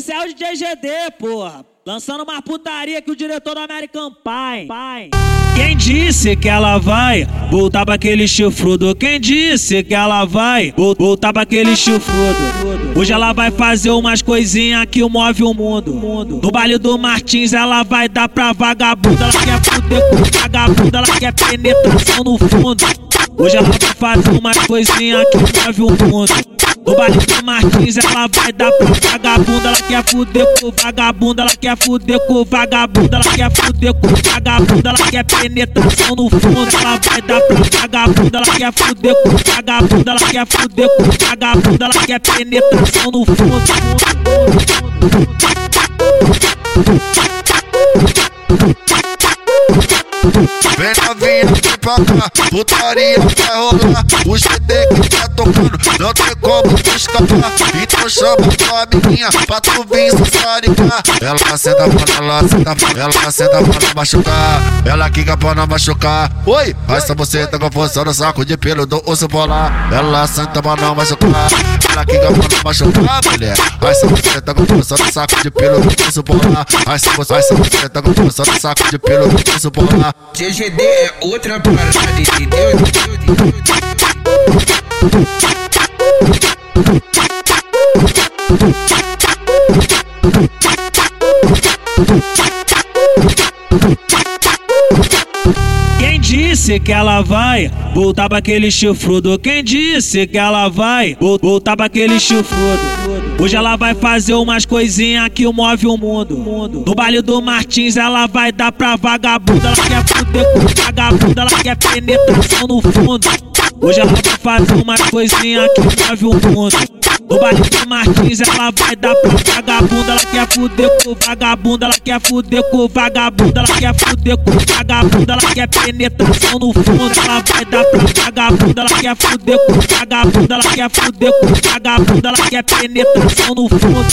Esse é o DJ GD, porra. Lançando uma putaria que o diretor do American Pie. Pai. Quem disse que ela vai voltar pra aquele chifrudo? Quem disse que ela vai voltar pra aquele chifrudo? Hoje ela vai fazer umas coisinhas que move o mundo. No baile do Martins ela vai dar pra vagabunda. Ela quer fuder com vagabunda, ela quer penetração no fundo. Hoje ela vai fazer umas coisinhas que move o mundo. Baile do Martins ela vai dar pra vagabunda, ela quer fuder com vagabunda, ela quer fuder com vagabunda, ela quer fuder com vagabunda, ela quer penetração no fundo, ela vai dar pra vagabunda, ela quer fuder com vagabunda, ela quer fuder com vagabunda, ela quer penetração no fundo. Vem novinha, vem pra cá, putaria vai rolar. O tá tocando, não tem como escapar. Então chama tua amiguinha pra tu vir se saricar. Ela senta pra ela senta, ela senta pra não machucar. Ela quica pra não machucar. Oi, essa você tá com força no saco de pelo do osso polar. Ela senta pra não machucar. Ela quica pra não machucar, mulher. Essa você tá com força no saco de pelo do osso polar. Essa você tá com força no saco de pelo do osso polar. GGD é outra parada, entendeu? Quem disse que ela vai voltar pra aquele chifrudo? Quem disse que ela vai voltar pra aquele chifrudo? Hoje ela vai fazer umas coisinhas que move o mundo. No baile do Martins ela vai dar pra vagabunda. Ela quer fuder com vagabunda, ela quer penetração no fundo. Hoje ela vai fazer umas coisinhas que move o mundo. Baile do Martins ela vai dar pra vagabunda, ela quer fuder com vagabunda, ela quer fuder com vagabunda, ela quer fuder com vagabunda, ela quer penetração no fundo, ela vai dar pra vagabunda, ela quer fuder com vagabunda, ela quer fuder com vagabunda, ela quer penetração no fundo.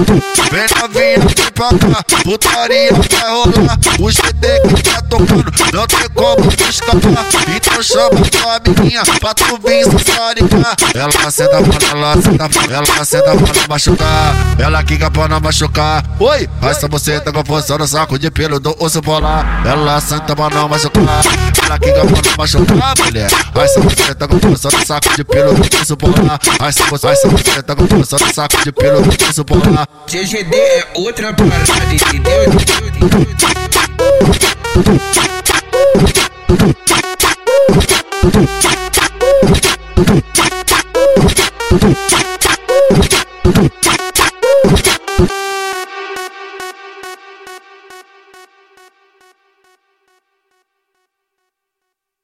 Vem novinha, vem pra cá, putaria vai rolar. O GT que tá tocando, não tem como tu escapar. Então chama tua amiguinha pra tu vir se saricar. Ela senta pra ela senta ela senta pra não machucar. Ela quica pra não machucar. Oi, essa você tá com força no saco de pelo do osso polar. Ela senta pra não machucar. Ela quica pra não machucar, mulher. Essa você tá com força no saco de pelo do osso polar. Essa você tá com força no saco de pelo do osso polar. GGD é outra parada, entendeu?